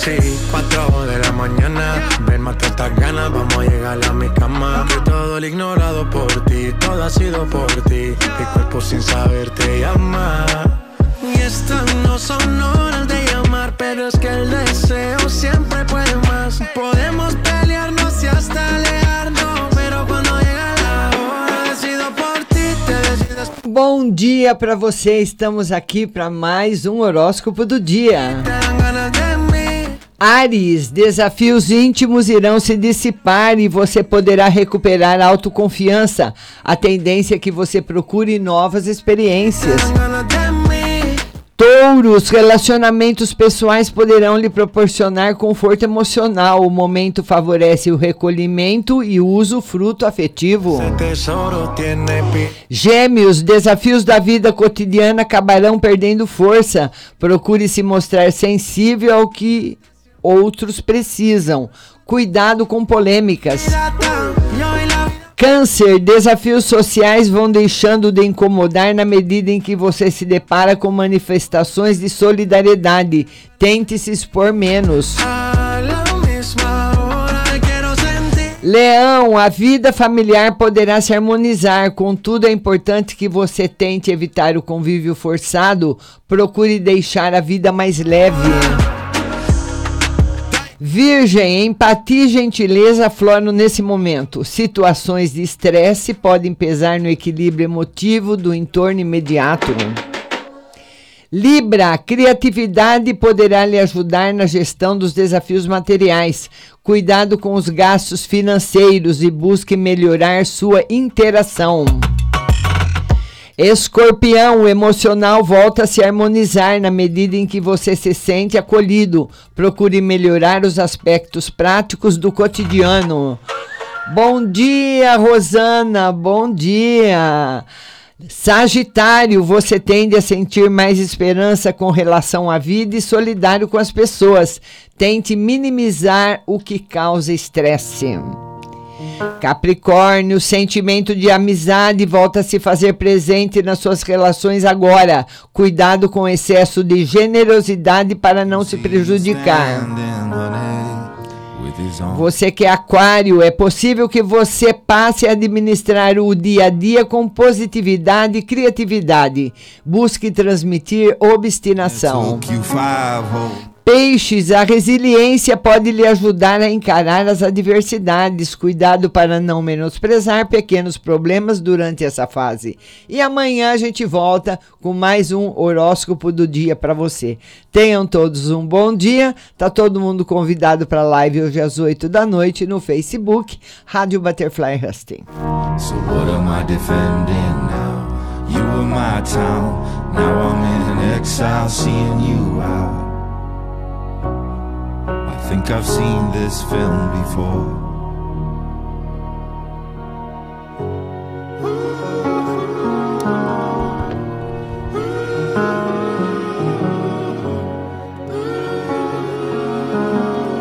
Hora. 3 y 4 de la mañana. Ven, mata estas ganas, vamos a llegar a mi cama. Que todo el ignorado por ti, todo ha sido por ti. Mi cuerpo sin saber te llama. Y estas no son horas de llamar, pero es que el deseo siempre puede más. Podemos pelearnos y hasta alejarnos, pero cuando llega la hora, decido por ti, te decides Bom dia para você. Estamos aqui para mais um horóscopo do dia. Ares, desafios íntimos irão se dissipar e você poderá recuperar a autoconfiança. A tendência é que você procure novas experiências. Touros, relacionamentos pessoais poderão lhe proporcionar conforto emocional. O momento favorece o recolhimento e o afetivo. Tesoro tiene pi- Gêmeos, desafios da vida cotidiana acabarão perdendo força. Procure se mostrar sensível ao que outros precisam. Cuidado com polêmicas. Câncer, desafios sociais vão deixando de incomodar na medida em que você se depara com manifestações de solidariedade. Tente se expor menos. Leão, a vida familiar poderá se harmonizar, contudo é importante que você tente evitar o convívio forçado, procure deixar a vida mais leve. Virgem, empatia e gentileza afloram nesse momento. Situações de estresse podem pesar no equilíbrio emotivo do entorno imediato. Libra, criatividade poderá lhe ajudar na gestão dos desafios materiais. Cuidado com os gastos financeiros e busque melhorar sua interação. Escorpião, o emocional volta a se harmonizar na medida em que você se sente acolhido. Procure melhorar os aspectos práticos do cotidiano. Bom dia, Rosana. Bom dia. Sagitário, você tende a sentir mais esperança com relação à vida e solidário com as pessoas. Tente minimizar o que causa estresse. Capricórnio, sentimento de amizade volta a se fazer presente nas suas relações agora. Cuidado com o excesso de generosidade para não se prejudicar. Você que é aquário, é possível que você passe a administrar o dia a dia com positividade e criatividade. Busque transmitir obstinação. Peixes, a resiliência pode lhe ajudar a encarar as adversidades. Cuidado para não menosprezar pequenos problemas durante essa fase. E amanhã a gente volta com mais um horóscopo do dia para você. Tenham todos um bom dia. Tá todo mundo convidado para a live hoje às 8 da noite no Facebook, Rádio Butterfly Husting. So? You were my town, now I'm in exile, seeing you out. Think I've seen this film before.